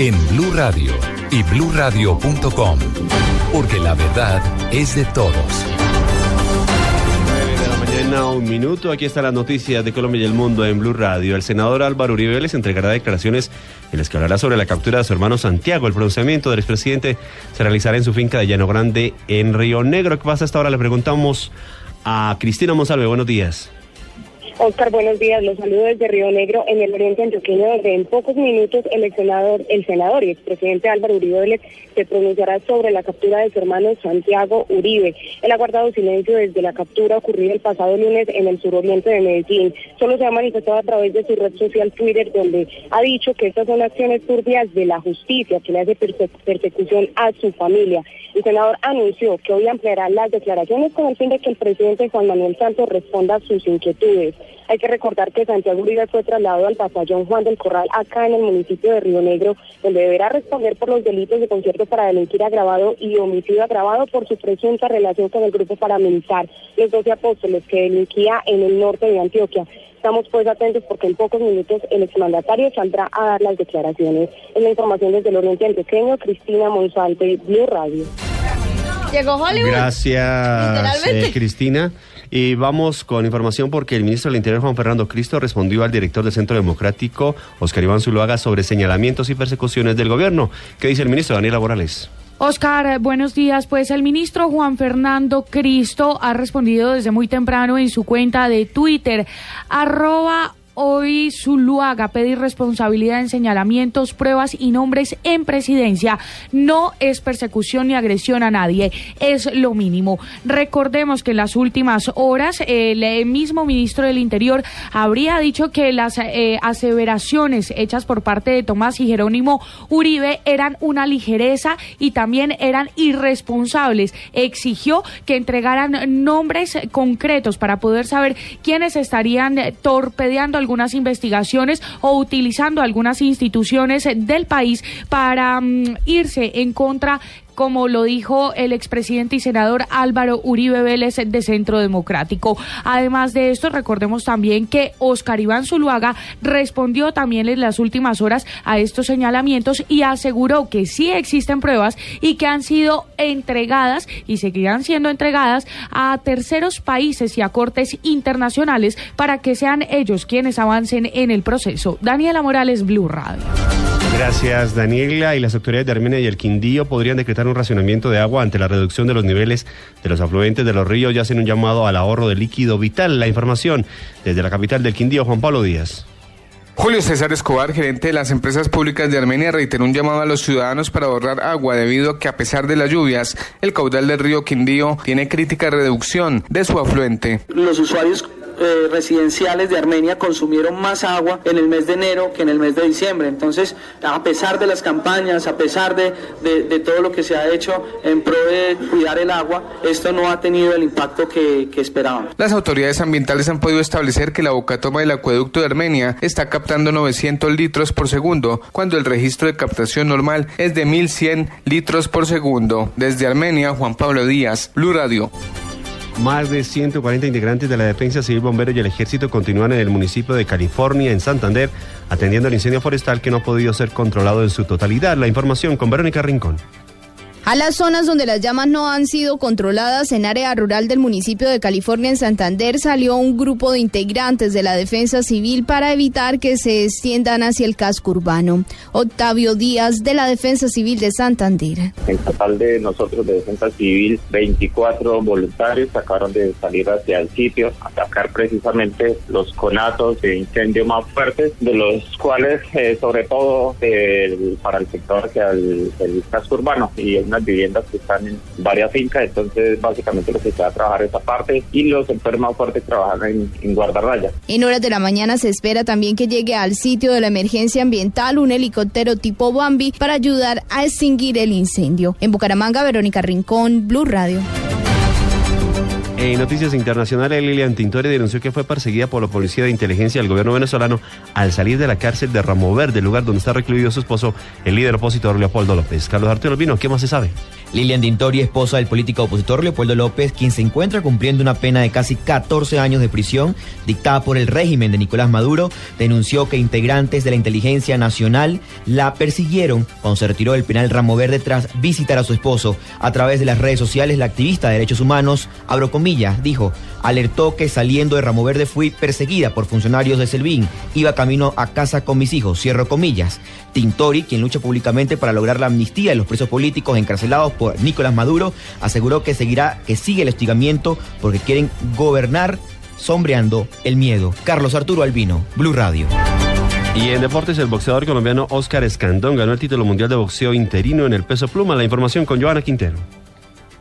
en Blue Radio y BlueRadio.com, porque la verdad es de todos. 9 de la mañana, un minuto. Aquí está la noticia de Colombia y el mundo en Blue Radio. El senador Álvaro Uribe les entregará declaraciones en las que hablará sobre la captura de su hermano Santiago. El pronunciamiento del expresidente se realizará en su finca de Llano Grande en Río Negro. ¿Qué pasa hasta ahora? Le preguntamos a Cristina Monsalve. Buenos días. Oscar, buenos días. Los saludo desde Río Negro, en el oriente antioqueño, donde en pocos minutos el senador, el senador y expresidente Álvaro Uribe se pronunciará sobre la captura de su hermano Santiago Uribe. Él ha guardado silencio desde la captura ocurrida el pasado lunes en el suroriente de Medellín. Solo se ha manifestado a través de su red social Twitter, donde ha dicho que estas son acciones turbias de la justicia, que le hace persecución a su familia. El senador anunció que hoy ampliará las declaraciones con el fin de que el presidente Juan Manuel Santos responda a sus inquietudes. Hay que recordar que Santiago Uribe fue trasladado al batallón Juan del Corral acá en el municipio de Río Negro, donde deberá responder por los delitos de concierto para delinquir agravado y homicidio agravado por su presunta relación con el grupo paramilitar Los Doce Apóstoles que delinquía en el norte de Antioquia. Estamos pues atentos porque en pocos minutos el exmandatario saldrá a dar las declaraciones. Es la información desde el Oriente Antioqueño, Cristina Monsalve, Blue Radio. Llegó Hollywood. Gracias, eh, Cristina. Y vamos con información porque el ministro del Interior, Juan Fernando Cristo, respondió al director del Centro Democrático, Oscar Iván Zuluaga, sobre señalamientos y persecuciones del gobierno. ¿Qué dice el ministro Daniela Morales? Oscar, buenos días. Pues el ministro Juan Fernando Cristo ha respondido desde muy temprano en su cuenta de Twitter, arroba hoy Zuluaga pedir responsabilidad en señalamientos, pruebas y nombres en presidencia. No es persecución ni agresión a nadie, es lo mínimo. Recordemos que en las últimas horas el mismo ministro del Interior habría dicho que las eh, aseveraciones hechas por parte de Tomás y Jerónimo Uribe eran una ligereza y también eran irresponsables. Exigió que entregaran nombres concretos para poder saber quiénes estarían torpedeando algunas investigaciones o utilizando algunas instituciones del país para mm, irse en contra como lo dijo el expresidente y senador Álvaro Uribe Vélez de Centro Democrático. Además de esto, recordemos también que Oscar Iván Zuluaga respondió también en las últimas horas a estos señalamientos y aseguró que sí existen pruebas y que han sido entregadas y seguirán siendo entregadas a terceros países y a cortes internacionales para que sean ellos quienes avancen en el proceso. Daniela Morales, Blue Radio. Gracias, Daniela. Y las autoridades de Armenia y el Quindío podrían decretar un racionamiento de agua ante la reducción de los niveles de los afluentes de los ríos y hacen un llamado al ahorro de líquido vital. La información desde la capital del Quindío, Juan Pablo Díaz. Julio César Escobar, gerente de las empresas públicas de Armenia, reiteró un llamado a los ciudadanos para ahorrar agua debido a que a pesar de las lluvias, el caudal del río Quindío tiene crítica reducción de su afluente. Los usuarios eh, residenciales de Armenia consumieron más agua en el mes de enero que en el mes de diciembre. Entonces, a pesar de las campañas, a pesar de, de, todo lo que se ha hecho en pro de cuidar el agua, esto no ha tenido el impacto que, que esperábamos. Las autoridades ambientales han podido establecer que la bocatoma del acueducto de Armenia está captando 900 litros por segundo, cuando el registro de captación normal es de 1100 litros por segundo. Desde Armenia, Juan Pablo Díaz, Blue Radio. Más de 140 integrantes de la Defensa Civil, Bomberos y el Ejército continúan en el municipio de California, en Santander, atendiendo al incendio forestal que no ha podido ser controlado en su totalidad. La información con Verónica Rincón. A las zonas donde las llamas no han sido controladas en área rural del municipio de California en Santander salió un grupo de integrantes de la defensa civil para evitar que se extiendan hacia el casco urbano. Octavio Díaz de la defensa civil de Santander. En total de nosotros de defensa civil, 24 voluntarios acabaron de salir hacia el sitio, atacar precisamente los conatos de incendio más fuertes, de los cuales eh, sobre todo para el sector hacia el, casco urbano y una viviendas que están en varias fincas, entonces básicamente lo que se va a trabajar esa parte y los más fuertes trabajan en, en. En horas de la mañana se espera también que llegue al sitio de la emergencia ambiental un helicóptero tipo Bambi para ayudar a extinguir el incendio. En Bucaramanga, Verónica Rincón, Blue Radio. En noticias internacionales, Lilian Tintori denunció que fue perseguida por la policía de inteligencia del gobierno venezolano al salir de la cárcel de Ramo Verde, lugar donde está recluido su esposo, el líder opositor Leopoldo López. Carlos Arturo Albino, ¿qué más se sabe? Lilian Tintori, esposa del político opositor Leopoldo López, quien se encuentra cumpliendo una pena de casi 14 años de prisión dictada por el régimen de Nicolás Maduro, denunció que integrantes de la inteligencia nacional la persiguieron cuando se retiró del penal Ramo Verde tras visitar a su esposo. A través de las redes sociales, la activista de derechos humanos, abro comillas, dijo, alertó que saliendo de Ramo Verde fui perseguida por funcionarios de Selvín. Iba camino a casa con mis hijos, cierro comillas. Tintori, quien lucha públicamente para lograr la amnistía de los presos políticos encarcelados por Nicolás Maduro, aseguró que seguirá, que sigue el hostigamiento porque quieren gobernar sombreando el miedo. Carlos Arturo Albino, Blue Radio. Y en deportes, el boxeador colombiano Oscar Escandón ganó el título mundial de boxeo interino en el peso pluma. La información con Joana Quintero.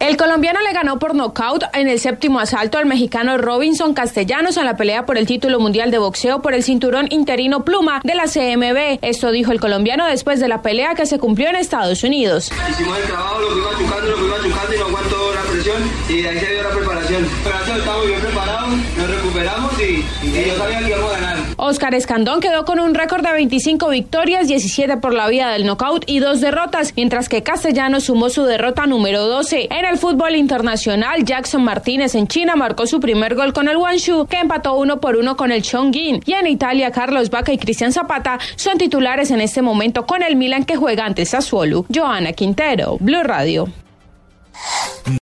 El colombiano le ganó por nocaut en el séptimo asalto al mexicano Robinson Castellanos en la pelea por el título mundial de boxeo por el cinturón interino pluma de la CMB. Esto dijo el colombiano después de la pelea que se cumplió en Estados Unidos. Hicimos el trabajo, lo fuimos chucando, lo fuimos chucando y no aguantó la presión y de ahí se dio la preparación. Gracias, estamos bien preparados, nos recuperamos y, y yo sabía que íbamos a ganar. Oscar Escandón quedó con un récord de 25 victorias, 17 por la vía del knockout y dos derrotas, mientras que Castellanos sumó su derrota número 12. En el fútbol internacional, Jackson Martínez en China marcó su primer gol con el Guangzhou, que empató uno por uno con el Chongqing. Y en Italia, Carlos Vaca y Cristian Zapata son titulares en este momento con el Milan que juega ante Sassuolo. Joana Quintero, Blue Radio.